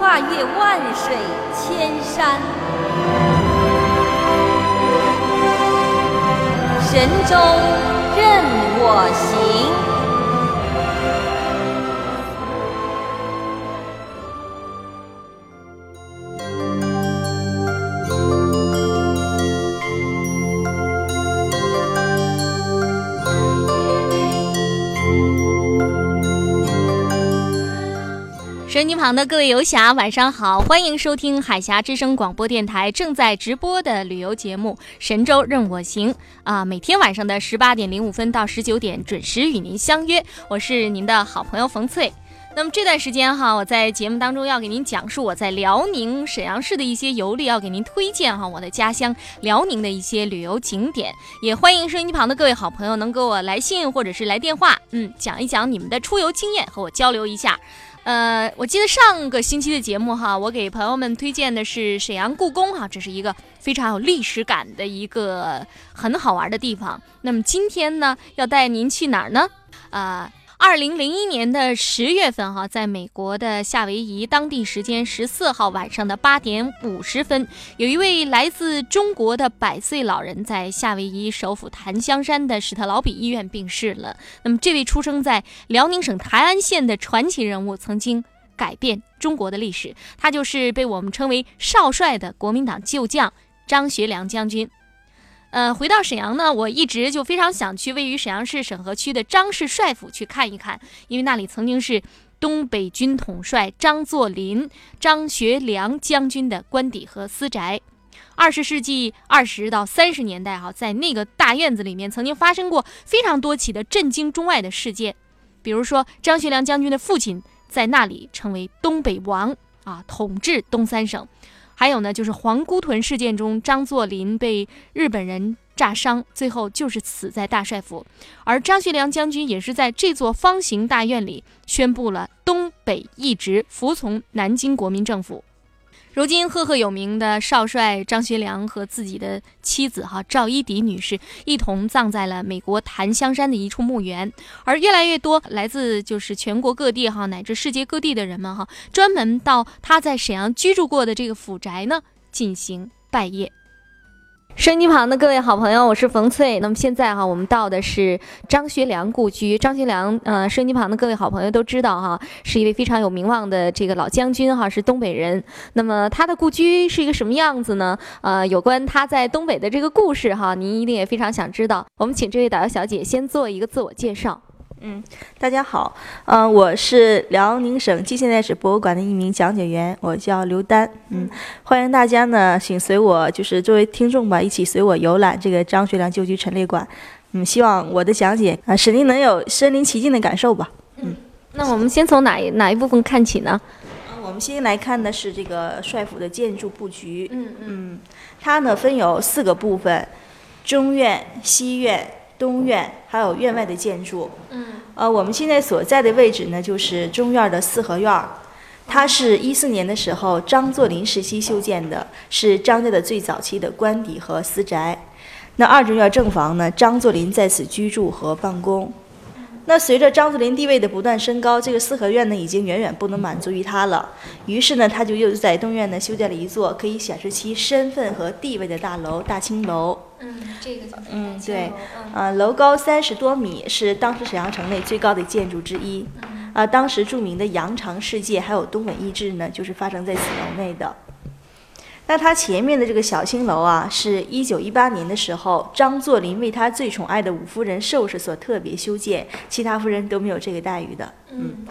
跨越万水千山，神州任我行。手机旁的各位游侠，晚上好！欢迎收听海峡之声广播电台正在直播的旅游节目《神州任我行》啊，每天晚上的十八点零五分到十九点准时与您相约，我是您的好朋友冯翠。那么这段时间哈，我在节目当中要给您讲述我在辽宁沈阳市的一些游历，要给您推荐哈我的家乡辽宁的一些旅游景点，也欢迎收音机旁的各位好朋友能给我来信或者是来电话，嗯，讲一讲你们的出游经验，和我交流一下。呃，我记得上个星期的节目哈，我给朋友们推荐的是沈阳故宫哈，这是一个非常有历史感的一个很好玩的地方。那么今天呢，要带您去哪儿呢？啊。二零零一年的十月份，哈，在美国的夏威夷当地时间十四号晚上的八点五十分，有一位来自中国的百岁老人在夏威夷首府檀香山的史特劳比医院病逝了。那么，这位出生在辽宁省台安县的传奇人物，曾经改变中国的历史，他就是被我们称为少帅的国民党旧将张学良将军。呃，回到沈阳呢，我一直就非常想去位于沈阳市沈河区的张氏帅府去看一看，因为那里曾经是东北军统帅张作霖、张学良将军的官邸和私宅。二十世纪二十到三十年代，哈，在那个大院子里面曾经发生过非常多起的震惊中外的事件，比如说张学良将军的父亲在那里成为东北王啊，统治东三省。还有呢，就是皇姑屯事件中，张作霖被日本人炸伤，最后就是死在大帅府。而张学良将军也是在这座方形大院里宣布了东北一直服从南京国民政府。如今赫赫有名的少帅张学良和自己的妻子哈赵一荻女士一同葬在了美国檀香山的一处墓园，而越来越多来自就是全国各地哈乃至世界各地的人们哈，专门到他在沈阳居住过的这个府宅呢进行拜谒。收音机旁的各位好朋友，我是冯翠。那么现在哈，我们到的是张学良故居。张学良，呃，收音机旁的各位好朋友都知道哈，是一位非常有名望的这个老将军哈，是东北人。那么他的故居是一个什么样子呢？呃，有关他在东北的这个故事哈，您一定也非常想知道。我们请这位导游小姐先做一个自我介绍。嗯，大家好，嗯，我是辽宁省近现代史博物馆的一名讲解员，我叫刘丹，嗯，欢迎大家呢，请随我，就是作为听众吧，一起随我游览这个张学良旧居陈列馆，嗯，希望我的讲解啊，使您能有身临其境的感受吧，嗯，那我们先从哪一哪一部分看起呢？我们先来看的是这个帅府的建筑布局，嗯。嗯，它呢分有四个部分，中院、西院。东院还有院外的建筑，嗯，呃，我们现在所在的位置呢，就是中院的四合院儿，它是一四年的时候张作霖时期修建的，是张家的最早期的官邸和私宅。那二中院正房呢，张作霖在此居住和办公。那随着张作霖地位的不断升高，这个四合院呢已经远远不能满足于他了。于是呢，他就又在东院呢修建了一座可以显示其身份和地位的大楼——大清楼。嗯，这个嗯对，呃，楼高三十多米，是当时沈阳城内最高的建筑之一。啊，当时著名的羊肠世界还有东北易志呢，就是发生在此楼内的。那它前面的这个小青楼啊，是一九一八年的时候，张作霖为他最宠爱的五夫人寿氏所特别修建，其他夫人都没有这个待遇的。嗯，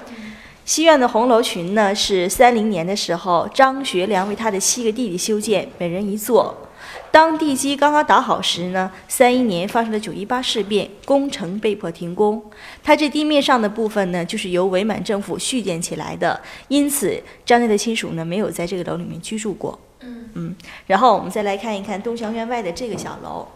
西苑的红楼群呢，是三零年的时候，张学良为他的七个弟弟修建，每人一座。当地基刚刚打好时呢，三一年发生了九一八事变，工程被迫停工。它这地面上的部分呢，就是由伪满政府续建起来的，因此张家的亲属呢，没有在这个楼里面居住过。嗯然后我们再来看一看东祥院外的这个小楼，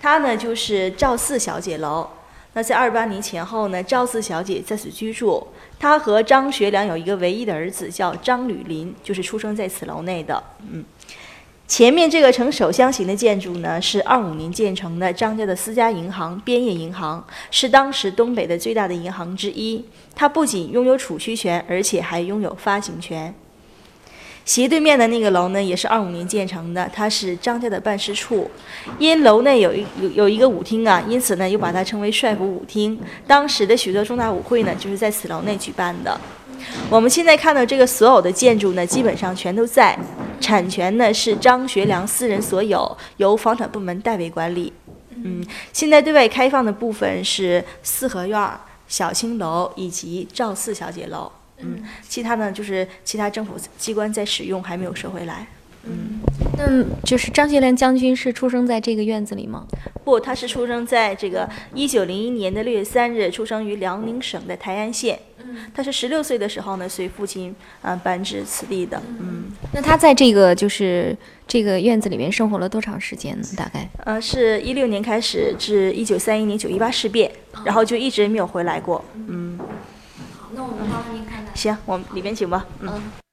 它呢就是赵四小姐楼。那在二八年前后呢，赵四小姐在此居住。她和张学良有一个唯一的儿子，叫张履林，就是出生在此楼内的。嗯。前面这个呈手箱型的建筑呢，是二五年建成的张家的私家银行——边业银行，是当时东北的最大的银行之一。它不仅拥有储蓄权，而且还拥有发行权。斜对面的那个楼呢，也是二五年建成的，它是张家的办事处。因楼内有一有有一个舞厅啊，因此呢，又把它称为帅府舞厅。当时的许多重大舞会呢，就是在此楼内举办的。我们现在看到这个所有的建筑呢，基本上全都在，产权呢是张学良私人所有，由房产部门代为管理。嗯，现在对外开放的部分是四合院、小青楼以及赵四小姐楼。嗯，其他呢就是其他政府机关在使用，还没有收回来。嗯，那就是张学良将军是出生在这个院子里吗？不，他是出生在这个一九零一年的六月三日，出生于辽宁省的台安县。他是十六岁的时候呢，随父亲啊搬至此地的。嗯，那他在这个就是这个院子里面生活了多长时间呢？大概？呃，是一六年开始至一九三一年九一八事变，然后就一直没有回来过。嗯。好，那我们帮您看看。行，我们里边请吧。嗯。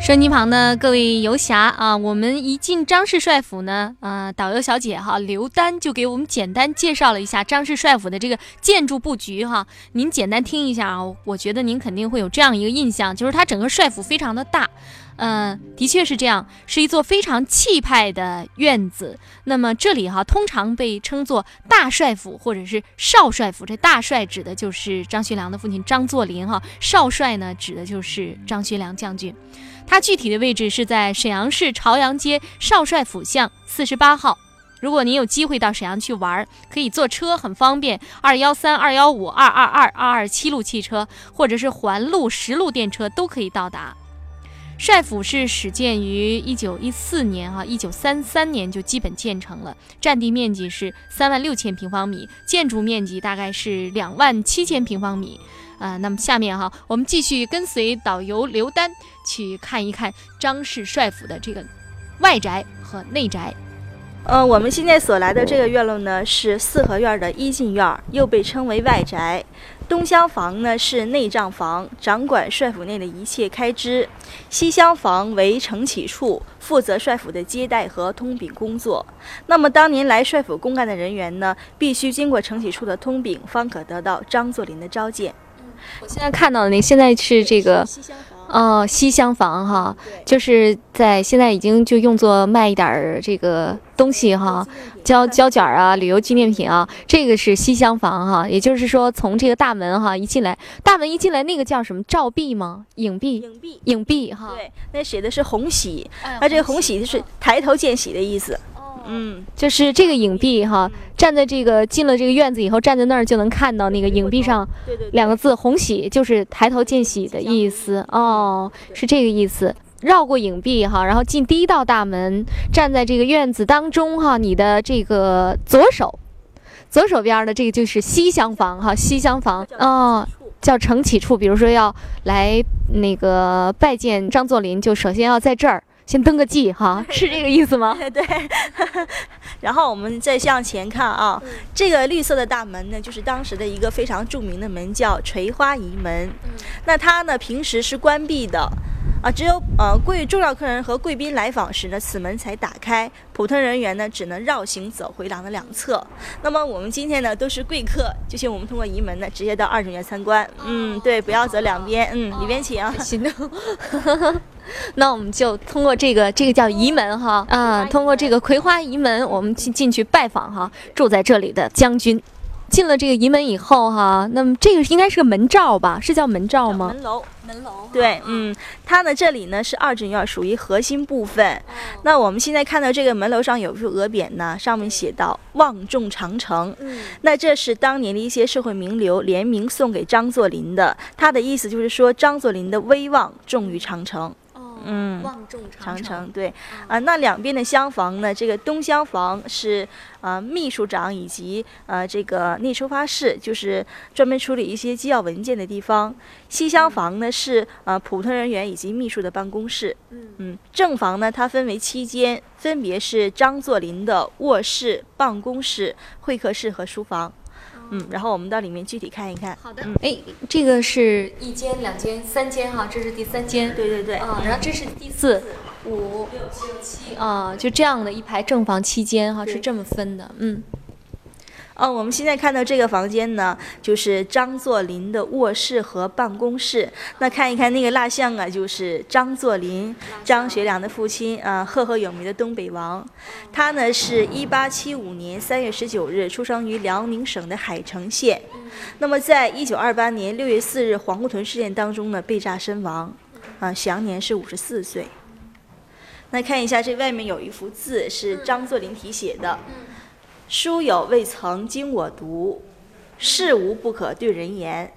收音机旁的各位游侠啊，我们一进张氏帅府呢，啊，导游小姐哈刘丹就给我们简单介绍了一下张氏帅府的这个建筑布局哈。您简单听一下啊，我觉得您肯定会有这样一个印象，就是它整个帅府非常的大。嗯，的确是这样，是一座非常气派的院子。那么这里哈，通常被称作大帅府或者是少帅府。这大帅指的就是张学良的父亲张作霖哈，少帅呢指的就是张学良将军。它具体的位置是在沈阳市朝阳街少帅府巷四十八号。如果您有机会到沈阳去玩，可以坐车，很方便，二幺三、二幺五、二二二、二二七路汽车，或者是环路、十路电车都可以到达。帅府是始建于一九一四年，哈，一九三三年就基本建成了，占地面积是三万六千平方米，建筑面积大概是两万七千平方米。啊，那么下面哈，我们继续跟随导游刘丹去看一看张氏帅府的这个外宅和内宅。呃，我们现在所来的这个院落呢，是四合院的一进院，又被称为外宅。东厢房呢是内账房，掌管帅府内的一切开支；西厢房为承启处，负责帅府的接待和通禀工作。那么当年来帅府公干的人员呢，必须经过承启处的通禀，方可得到张作霖的召见。我现在看到的那现在是这个。哦，西厢房哈，就是在现在已经就用作卖一点儿这个东西哈，胶胶卷啊，旅游纪念品啊，这个是西厢房哈。也就是说，从这个大门哈一进来，大门一进来，那个叫什么照壁吗？影壁，影壁，影壁哈。对，那写的是红喜，那这个红喜就是抬头见喜的意思。嗯，就是这个影壁哈，站在这个进了这个院子以后，站在那儿就能看到那个影壁上两个字“红喜”，就是抬头见喜的意思哦，是这个意思。绕过影壁哈，然后进第一道大门，站在这个院子当中哈，你的这个左手，左手边的这个就是西厢房哈，西厢房哦，叫承启处。比如说要来那个拜见张作霖，就首先要在这儿。先登个记哈，是这个意思吗？对。然后我们再向前看啊，这个绿色的大门呢，就是当时的一个非常著名的门，叫垂花仪门。那它呢，平时是关闭的，啊，只有呃贵重要客人和贵宾来访时呢，此门才打开。普通人员呢，只能绕行走回廊的两侧。那么我们今天呢，都是贵客，就请我们通过仪门呢，直接到二中院参观。嗯，对，不要走两边。嗯，里边请。行的。那我们就通过这个，这个叫仪门哈，啊，通过这个葵花仪门，我们去进去拜访哈，住在这里的将军。进了这个仪门以后哈，那么这个应该是个门罩吧？是叫门罩吗？门楼，门楼。对，嗯，它呢这里呢是二进院，属于核心部分。那我们现在看到这个门楼上有一副额匾呢，上面写到“望重长城”。嗯，那这是当年的一些社会名流联名送给张作霖的，他的意思就是说张作霖的威望重于长城。嗯，望重长城对，啊，那两边的厢房呢？这个东厢房是啊，秘书长以及呃这个内收发室，就是专门处理一些机要文件的地方。西厢房呢是呃普通人员以及秘书的办公室。嗯嗯，正房呢它分为七间，分别是张作霖的卧室、办公室、会客室和书房。嗯，然后我们到里面具体看一看。好的。嗯哎，这个是一间、两间、三间哈，这是第三间。对对对。啊，然后这是第四、五、六、七啊，就这样的一排正房七间哈，是这么分的。嗯。哦，我们现在看到这个房间呢，就是张作霖的卧室和办公室。那看一看那个蜡像啊，就是张作霖，张学良的父亲啊，赫赫有名的东北王。他呢是一八七五年三月十九日出生于辽宁省的海城县。那么在一九二八年六月四日黄姑屯事件当中呢，被炸身亡，啊，享年是五十四岁。那看一下这外面有一幅字，是张作霖题写的。书有未曾经我读，事无不可对人言。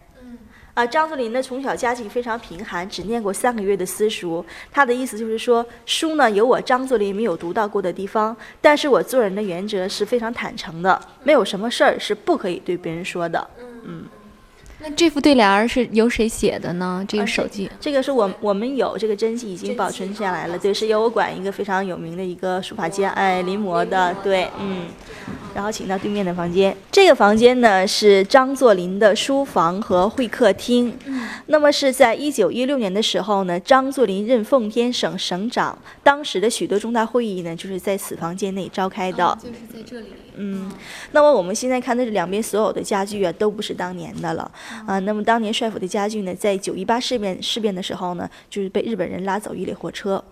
啊，张作霖呢从小家境非常贫寒，只念过三个月的私塾。他的意思就是说，书呢有我张作霖没有读到过的地方，但是我做人的原则是非常坦诚的，没有什么事儿是不可以对别人说的。嗯。那这副对联儿是由谁写的呢？这个手记，这个是我我们有这个真迹已经保存下来了。对，是由我管一个非常有名的一个书法家，哎，临摹的。对，嗯。然后请到对面的房间。这个房间呢是张作霖的书房和会客厅。嗯。那么是在一九一六年的时候呢，张作霖任奉天省省长，当时的许多重大会议呢就是在此房间内召开的。就是在这里。嗯。那么我们现在看的这两边所有的家具啊，都不是当年的了。啊，那么当年帅府的家具呢，在九一八事变事变的时候呢，就是被日本人拉走一列火车。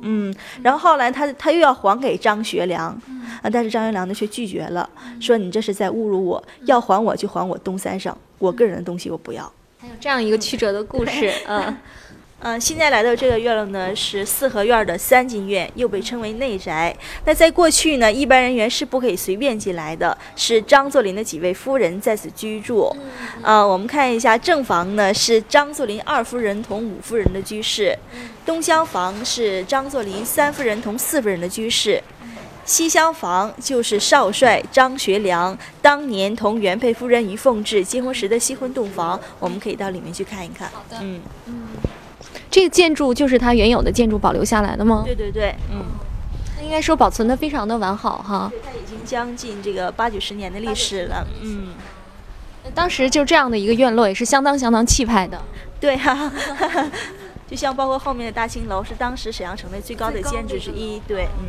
嗯，然后后来他他又要还给张学良，啊，但是张学良呢却拒绝了，说你这是在侮辱我，要还我就还我东三省，我个人的东西我不要。还有这样一个曲折的故事，嗯。嗯，现在来到这个院落呢，是四合院的三进院，又被称为内宅。那在过去呢，一般人员是不可以随便进来的，是张作霖的几位夫人在此居住。啊，我们看一下正房呢，是张作霖二夫人同五夫人的居室；东厢房是张作霖三夫人同四夫人的居室；西厢房就是少帅张学良当年同原配夫人于凤至结婚时的西婚洞房，我们可以到里面去看一看。好的，嗯嗯。这个建筑就是它原有的建筑保留下来的吗？对对对，嗯，它应该说保存的非常的完好哈。它已经将近这个八九十年的历史了，嗯。当时就这样的一个院落也是相当相当气派的。对哈，就像包括后面的大青楼是当时沈阳城内最高的建筑之一，对，嗯。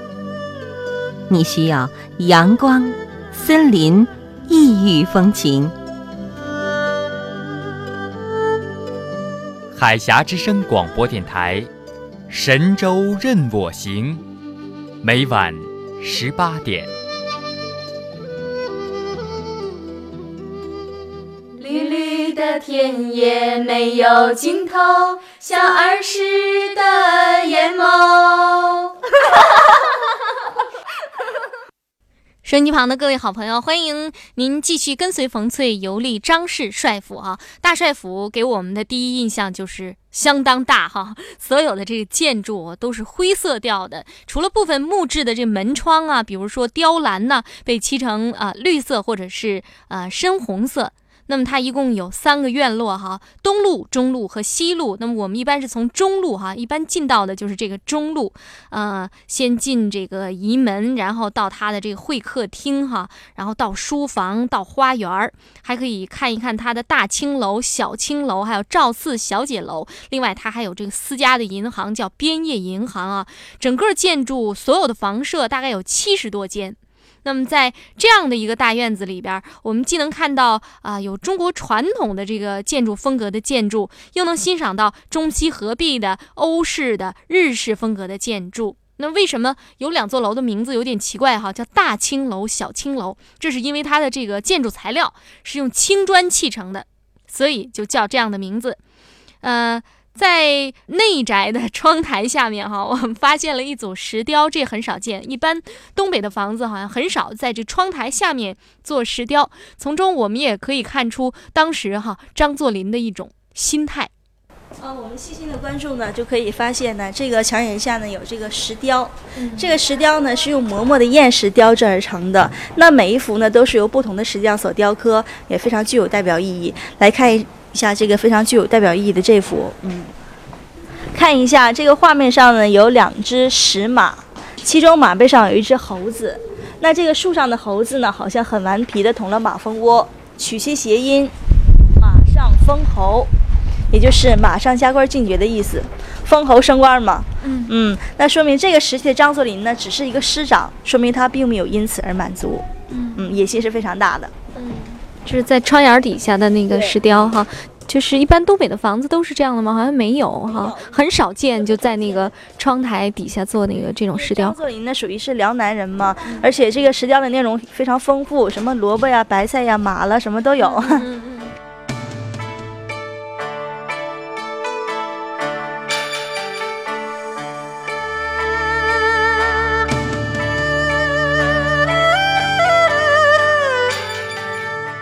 你需要阳光、森林、异域风情。海峡之声广播电台，神州任我行，每晚十八点。绿绿的田野没有尽头，像儿时的眼眸。收音机旁的各位好朋友，欢迎您继续跟随冯翠游历张氏帅府啊！大帅府给我们的第一印象就是相当大哈，所有的这个建筑都是灰色调的，除了部分木质的这门窗啊，比如说雕栏呢，被漆成啊绿色或者是啊深红色。那么它一共有三个院落哈，东路、中路和西路。那么我们一般是从中路哈，一般进到的就是这个中路，呃，先进这个仪门，然后到它的这个会客厅哈，然后到书房，到花园儿，还可以看一看它的大青楼、小青楼，还有赵四小姐楼。另外，它还有这个私家的银行，叫边业银行啊。整个建筑所有的房舍大概有七十多间。那么在这样的一个大院子里边，我们既能看到啊有中国传统的这个建筑风格的建筑，又能欣赏到中西合璧的欧式的日式风格的建筑。那为什么有两座楼的名字有点奇怪哈？叫大青楼、小青楼，这是因为它的这个建筑材料是用青砖砌成的，所以就叫这样的名字。呃。在内宅的窗台下面，哈，我们发现了一组石雕，这很少见。一般东北的房子好像很少在这窗台下面做石雕。从中我们也可以看出当时哈张作霖的一种心态。呃，我们细心的观众呢，就可以发现呢，这个墙檐下呢有这个石雕。这个石雕呢是用嬷嬷的砚石雕制而成的。那每一幅呢都是由不同的石匠所雕刻，也非常具有代表意义。来看一。下这个非常具有代表意义的这幅，嗯，看一下这个画面上呢有两只石马，其中马背上有一只猴子，那这个树上的猴子呢好像很顽皮的捅了马蜂窝，取其谐音，马上封侯，也就是马上加官进爵的意思，封侯升官嘛，嗯。嗯，那说明这个时期的张作霖呢只是一个师长，说明他并没有因此而满足，嗯。嗯，野心是非常大的，嗯。就是在窗沿底下的那个石雕哈，就是一般东北的房子都是这样的吗？好像没有哈，很少见就在那个窗台底下做那个这种石雕。张作霖呢属于是辽南人嘛，而且这个石雕的内容非常丰富，什么萝卜呀、白菜呀、马了什么都有。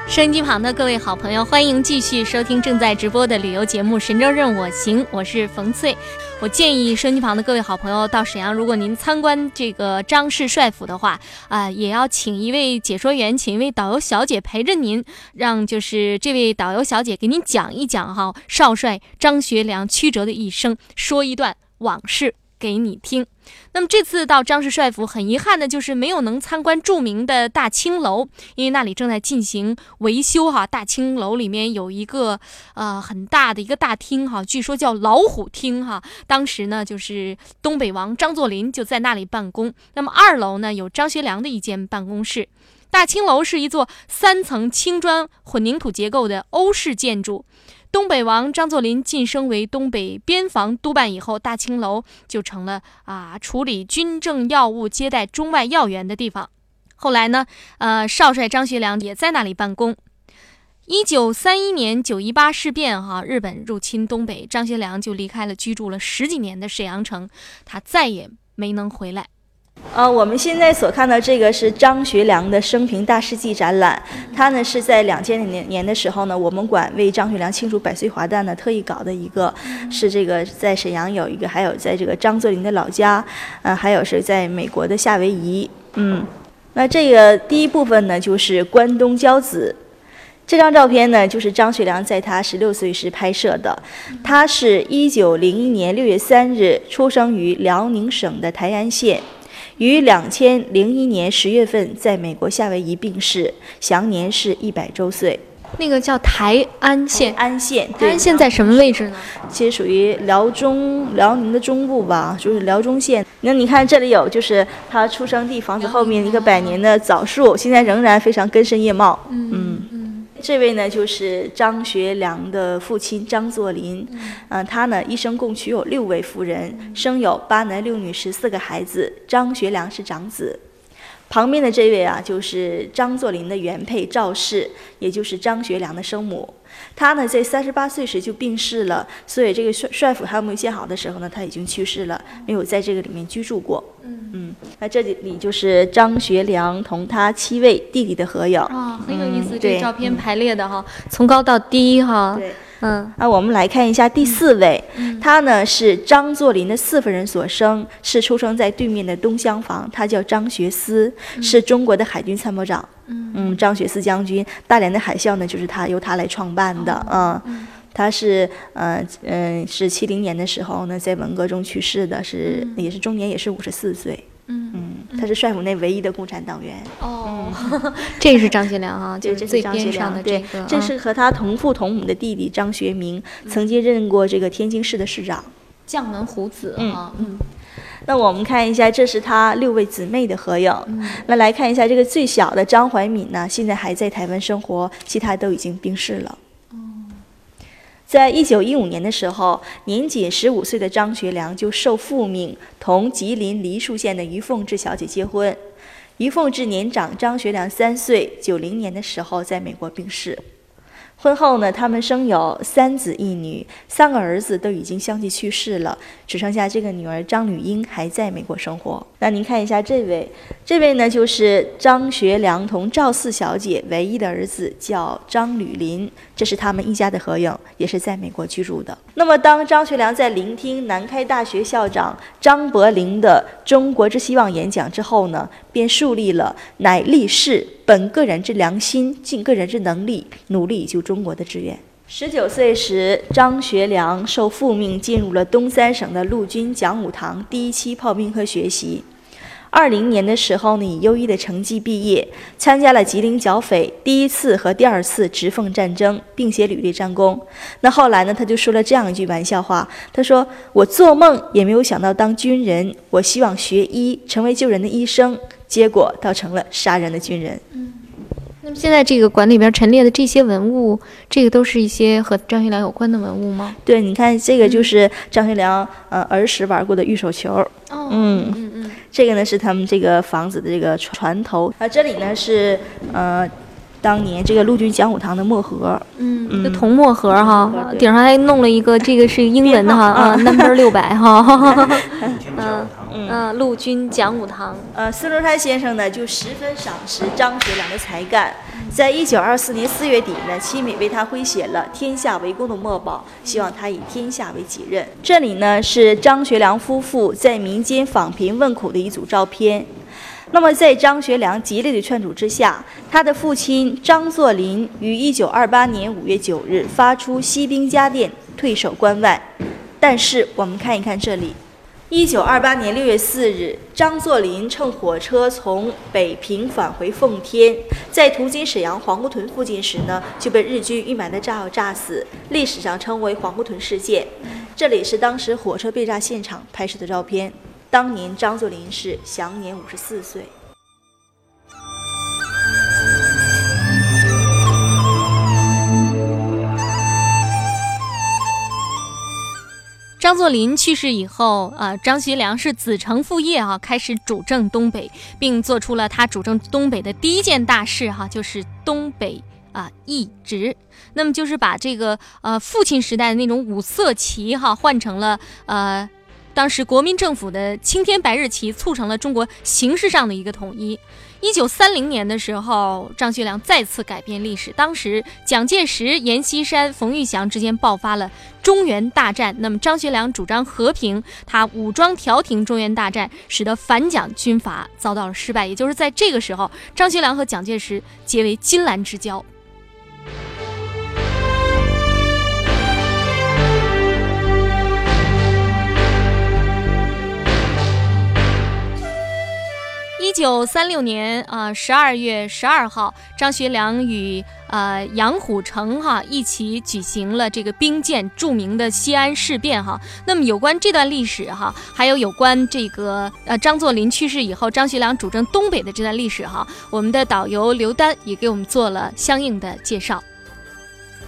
收音机旁的各位好朋友，欢迎继续收听正在直播的旅游节目《神州任我行》，我是冯翠。我建议收音机旁的各位好朋友到沈阳，如果您参观这个张氏帅府的话，啊，也要请一位解说员，请一位导游小姐陪着您，让就是这位导游小姐给您讲一讲哈少帅张学良曲折的一生，说一段往事。给你听。那么这次到张氏帅府，很遗憾的就是没有能参观著名的大青楼，因为那里正在进行维修哈。大青楼里面有一个呃很大的一个大厅哈，据说叫老虎厅哈。当时呢，就是东北王张作霖就在那里办公。那么二楼呢，有张学良的一间办公室。大青楼是一座三层青砖混凝土结构的欧式建筑。东北王张作霖晋升为东北边防督办以后，大青楼就成了啊处理军政要务、接待中外要员的地方。后来呢，呃，少帅张学良也在那里办公。一九三一年九一八事变，哈，日本入侵东北，张学良就离开了居住了十几年的沈阳城，他再也没能回来。呃，我们现在所看到这个是张学良的生平大事记展览，他呢是在两千年年的时候呢，我们馆为张学良庆祝百岁华诞呢特意搞的一个，是这个在沈阳有一个，还有在这个张作霖的老家，嗯，还有是在美国的夏威夷，嗯，那这个第一部分呢就是关东骄子，这张照片呢就是张学良在他十六岁时拍摄的，他是一九零一年六月三日出生于辽宁省的台安县。于两千零一年十月份在美国夏威夷病逝，享年是一百周岁。那个叫台安县，安县，台安县在什么位置呢？其实属于辽中辽宁的中部吧，就是辽中县。那你看这里有，就是他出生地房子后面一个百年的枣树，现在仍然非常根深叶茂。嗯。这位呢，就是张学良的父亲张作霖。嗯，他呢一生共娶有六位夫人，生有八男六女十四个孩子。张学良是长子。旁边的这位啊，就是张作霖的原配赵氏，也就是张学良的生母。他呢，在三十八岁时就病逝了，所以这个帅帅府还没有建好的时候呢，他已经去世了，没有在这个里面居住过。嗯嗯，那这里就是张学良同他七位弟弟的合影。哦，很有意思，这照片排列的哈，从高到低哈。对。嗯。啊，我们来看一下第四位，他呢是张作霖的四夫人所生，是出生在对面的东厢房，他叫张学思，是中国的海军参谋长。嗯。张学思将军，大连的海校呢就是他由他来创办的。嗯，他是呃嗯、是七零年的时候呢，在文革中去世的，是、也是中年，也是五十四岁。嗯。他是帅府内唯一的共产党员。哦，这是张学良啊，就是最是张学边上的良，对个，，这啊是和他同父同母的弟弟张学明，曾经任过这个天津市的市长。将门虎子啊。嗯那我们看一下，这是他六位姊妹的合影。那来看一下这个最小的张怀敏呢，现在还在台湾生活，其他都已经病逝了。在一九一五年的时候，年仅十五岁的张学良就受父命同吉林梨树县的于凤至小姐结婚。于凤至年长张学良三岁，九零年的时候在美国病逝。婚后呢，他们生有三子一女，三个儿子都已经相继去世了，只剩下这个女儿张吕英还在美国生活。那您看一下这位，这位呢就是张学良同赵四小姐唯一的儿子，叫张吕林，这是他们一家的合影，也是在美国居住的。那么，当张学良在聆听南开大学校长张伯苓的《中国之希望》演讲之后呢，便树立了“乃立誓本个人之良心，尽个人之能力，努力救中国”的志愿。十九岁时，张学良受父命进入了东三省的陆军讲武堂第一期炮兵科学习。二零年的时候呢，以优异的成绩毕业，参加了吉林剿匪第一次和第二次直奉战争，并且屡立战功。那后来呢，他就说了这样一句玩笑话，他说：“我做梦也没有想到当军人，我希望学医，成为救人的医生，结果倒成了杀人的军人。”那么现在这个馆里边陈列的这些文物，这个都是一些和张学良有关的文物吗？对，你看这个就是张学良呃儿时玩过的玉手球，哦，嗯。嗯嗯，这个呢是他们这个房子的这个船头，啊，这里呢是呃当年这个陆军讲武堂的墨盒，嗯，嗯。这铜墨盒哈顶上还弄了一个，这个是英文的哈 啊。编，number 六百哈，嗯嗯，陆军讲武堂，呃，孙中山先生呢就十分赏识张学良的才干，在一九二四年四月底呢，亲笔为他挥写了“天下为公”的墨宝，希望他以天下为己任。这里呢是张学良夫妇在民间访贫问苦的一组照片。那么，在张学良极力的劝阻之下，他的父亲张作霖于一九二八年五月九日发出息兵家电，退守关外。但是，我们看一看这里，一九二八年六月四日，张作霖乘火车从北平返回奉天，在途经沈阳黄姑屯附近时呢，就被日军预埋的炸药炸死，历史上称为黄姑屯事件。这里是当时火车被炸现场拍摄的照片。当年张作霖是享年五十四岁。张作霖去世以后，呃，张学良是子承父业啊，开始主政东北，并做出了他主政东北的第一件大事哈、就是东北啊易职。那么就是把这个呃父亲时代的那种五色旗哈、换成了呃当时国民政府的青天白日旗，促成了中国形式上的一个统一。一九三零年的时候，张学良再次改变历史。当时蒋介石、阎锡山、冯玉祥之间爆发了中原大战。那么张学良主张和平，他武装调停中原大战，使得反蒋军阀遭到了失败。也就是在这个时候，张学良和蒋介石结为金兰之交。一九三六年啊，十、二月十二号，张学良与呃杨虎城哈一起举行了这个兵谏著名的西安事变哈。那么有关这段历史哈，还有有关这个呃张作霖去世以后，张学良主政东北的这段历史哈，我们的导游刘丹也给我们做了相应的介绍。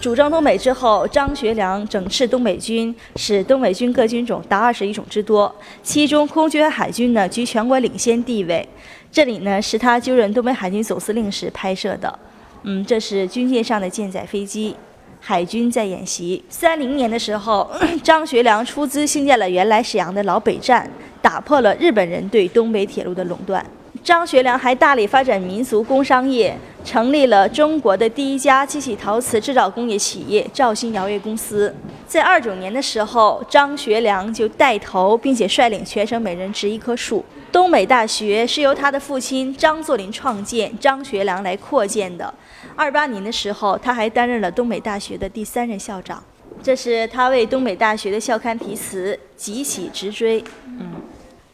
主政东北之后，张学良整饬东北军，使东北军各军种达二十一种之多，其中空军和海军呢居全国领先地位。这里呢是他就任东北海军总司令时拍摄的。嗯，这是军舰上的舰载飞机，海军在演习。三零年的时候，张学良出资兴建了原来沈阳的老北站，打破了日本人对东北铁路的垄断。张学良还大力发展民族工商业，成立了中国的第一家机器陶瓷制造工业企业兆兴窑业公司。在二九年的时候，张学良就带头并且率领全省每人植一棵树。东北大学是由他的父亲张作霖创建，张学良来扩建的。二八年的时候，他还担任了东北大学的第三任校长。这是他为东北大学的校刊题词《急起直追》。嗯。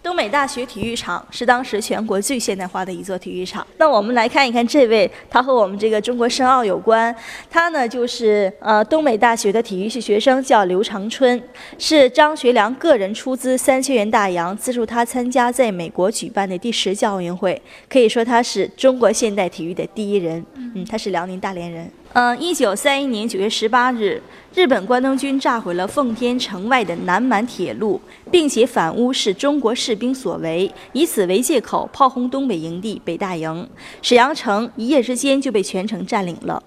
东北大学体育场是当时全国最现代化的一座体育场。那我们来看一看这位，他和我们这个中国申奥有关。他呢就是呃东北大学的体育系学生，叫刘长春，是张学良个人出资三千元大洋资助他参加在美国举办的第十届奥运会，可以说他是中国现代体育的第一人。嗯，他是辽宁大连人。嗯，一九三一年九月十八日，日本关东军炸毁了奉天城外的南满铁路，并且反诬是中国士兵所为，以此为借口炮轰东北营地北大营，沈阳城一夜之间就被全城占领了。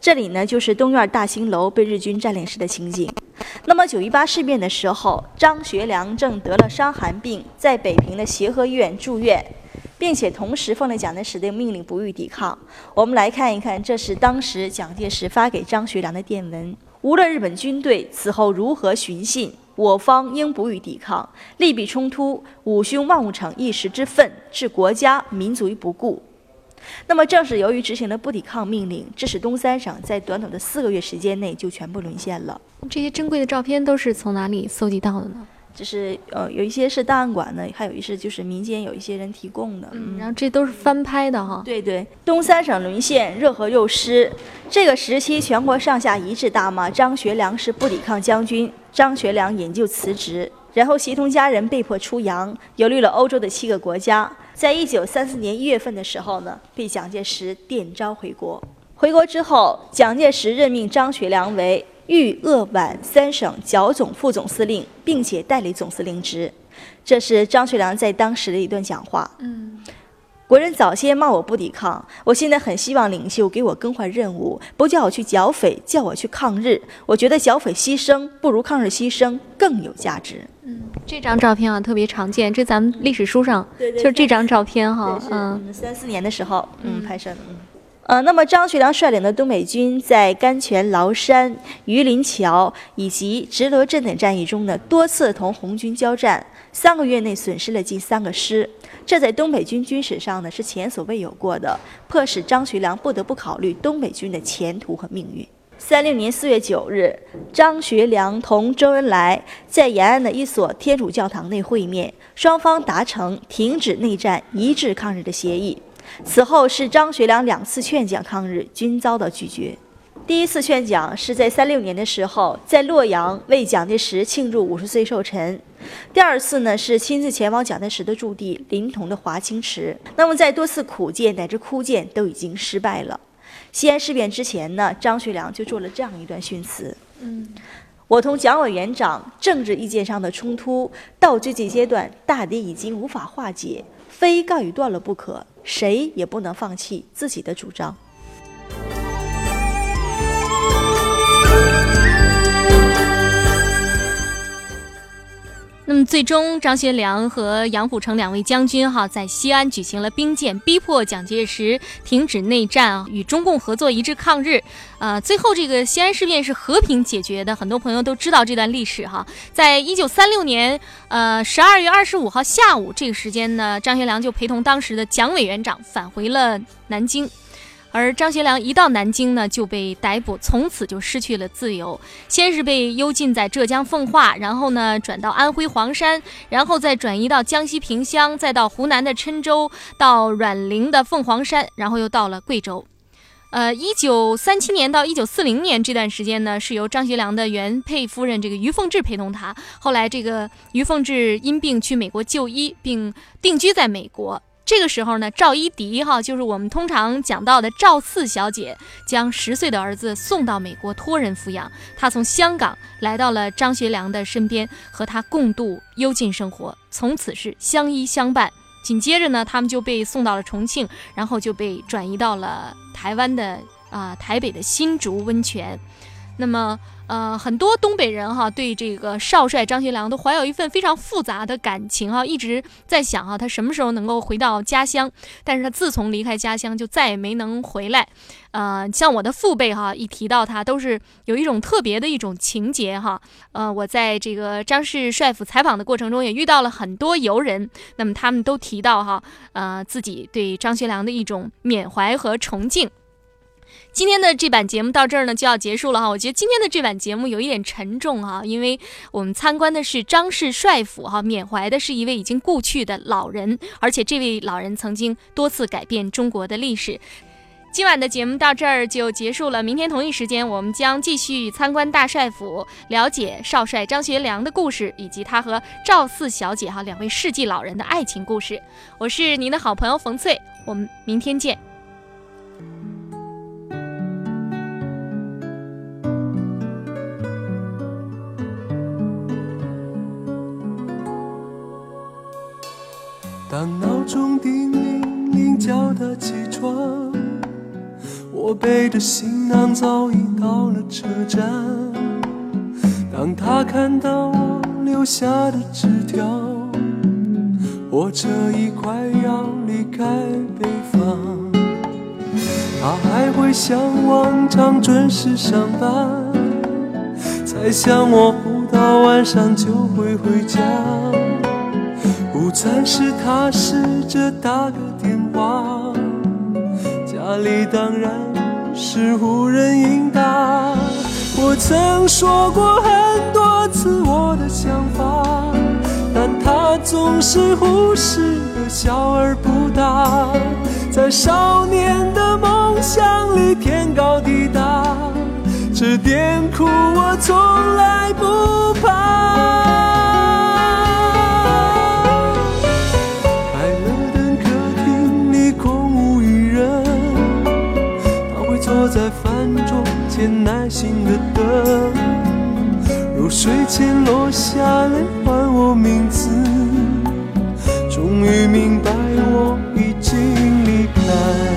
这里呢，就是东院大兴楼被日军占领时的情景。那么九一八事变的时候，张学良正得了伤寒病，在北平的协和医院住院。并且同时奉了蒋介石的命令，不予抵抗。我们来看一看，这是当时蒋介石发给张学良的电文：无论日本军队此后如何寻衅，我方应不予抵抗，利弊冲突，五兄万物逞一时之愤，置国家民族于不顾。那么，正是由于执行了不抵抗命令，致使东三省在短短的四个月时间内就全部沦陷了。这些珍贵的照片都是从哪里搜集到的呢？就是呃，有一些是档案馆的，还有一些就是民间有一些人提供的。嗯，然后这都是翻拍的哈。对对，东三省沦陷，热河又湿，这个时期全国上下一致大骂张学良是不抵抗将军，张学良引咎辞职，然后协同家人被迫出洋，游历了欧洲的七个国家。在一九三四年一月份的时候呢，被蒋介石电召回国。回国之后，蒋介石任命张学良为。豫鄂皖三省剿总副总司令，并且代理总司令职，这是张学良在当时的一段讲话。嗯，国人早先骂我不抵抗，我现在很希望领袖给我更换任务，不叫我去剿匪，叫我去抗日。我觉得剿匪牺牲不如抗日牺牲更有价值。嗯，这张照片啊特别常见，这咱们历史书上就是这张照片哈。嗯，三四年的时候，嗯，拍摄的。嗯。呃，那么张学良率领的东北军在甘泉、崂山、榆林桥以及直罗镇等战役中呢，多次同红军交战，三个月内损失了近三个师，这在东北军军史上呢是前所未有过的，迫使张学良不得不考虑东北军的前途和命运。三六年四月九日，张学良同周恩来在延安的一所天主教堂内会面，双方达成停止内战、一致抗日的协议。此后是张学良两次劝讲抗日，均遭到拒绝。第一次劝讲是在三六年的时候，在洛阳为蒋介石庆祝五十岁寿辰；第二次呢是亲自前往蒋介石的驻地临潼的华清池。那么在多次苦谏乃至哭谏都已经失败了。西安事变之前呢，张学良就做了这样一段训词：嗯，我同蒋委员长政治意见上的冲突到最近阶段，大抵已经无法化解，非告一段落不可。谁也不能放弃自己的主张。那么，最终张学良和杨虎城两位将军哈在西安举行了兵谏，逼迫蒋介石停止内战啊，与中共合作，一致抗日。呃，最后这个西安事变是和平解决的，很多朋友都知道这段历史哈。在一九三六年呃十二月二十五号下午这个时间呢，张学良就陪同当时的蒋委员长返回了南京。而张学良一到南京呢，就被逮捕，从此就失去了自由。先是被幽禁在浙江奉化，然后呢转到安徽黄山，然后再转移到江西萍乡，再到湖南的郴州，到阮陵的凤凰山，然后又到了贵州。呃，一九三七年到一九四零年这段时间呢，是由张学良的原配夫人这个于凤至陪同他。后来这个于凤至因病去美国就医，并定居在美国。这个时候呢，赵一荻哈就是我们通常讲到的赵四小姐，将十岁的儿子送到美国托人抚养。她从香港来到了张学良的身边，和他共度幽禁生活，从此是相依相伴，紧接着呢，他们就被送到了重庆，然后就被转移到了台湾的啊台北的新竹温泉。那么。呃，很多东北人哈对这个少帅张学良都怀有一份非常复杂的感情哈，一直在想哈他什么时候能够回到家乡。但是他自从离开家乡就再也没能回来。呃，像我的父辈哈一提到他都是有一种特别的一种情节哈。呃，我在这个张氏帅府采访的过程中也遇到了很多游人，那么他们都提到哈，呃，自己对张学良的一种缅怀和崇敬。今天的这版节目到这儿呢就要结束了哈，我觉得今天的这版节目有一点沉重哈，因为我们参观的是张氏帅府哈，缅怀的是一位已经故去的老人，而且这位老人曾经多次改变中国的历史。今晚的节目到这儿就结束了，明天同一时间我们将继续参观大帅府，了解少帅张学良的故事，以及他和赵四小姐哈两位世纪老人的爱情故事。我是您的好朋友冯翠，我们明天见。当闹钟叮铃铃叫他起床，我背着行囊早已到了车站。当他看到我留下的纸条，火车已快要离开北方。他还会像往常准时上班，猜想我不到晚上就会回家。午餐时，他试着打个电话，家里当然是无人应答。我曾说过很多次我的想法，但他总是忽视的笑而不答。在少年的梦想里，天高地大，这点苦我从来不怕。在饭桌前耐心的等，如睡前落下泪唤我名字，终于明白我已经离开。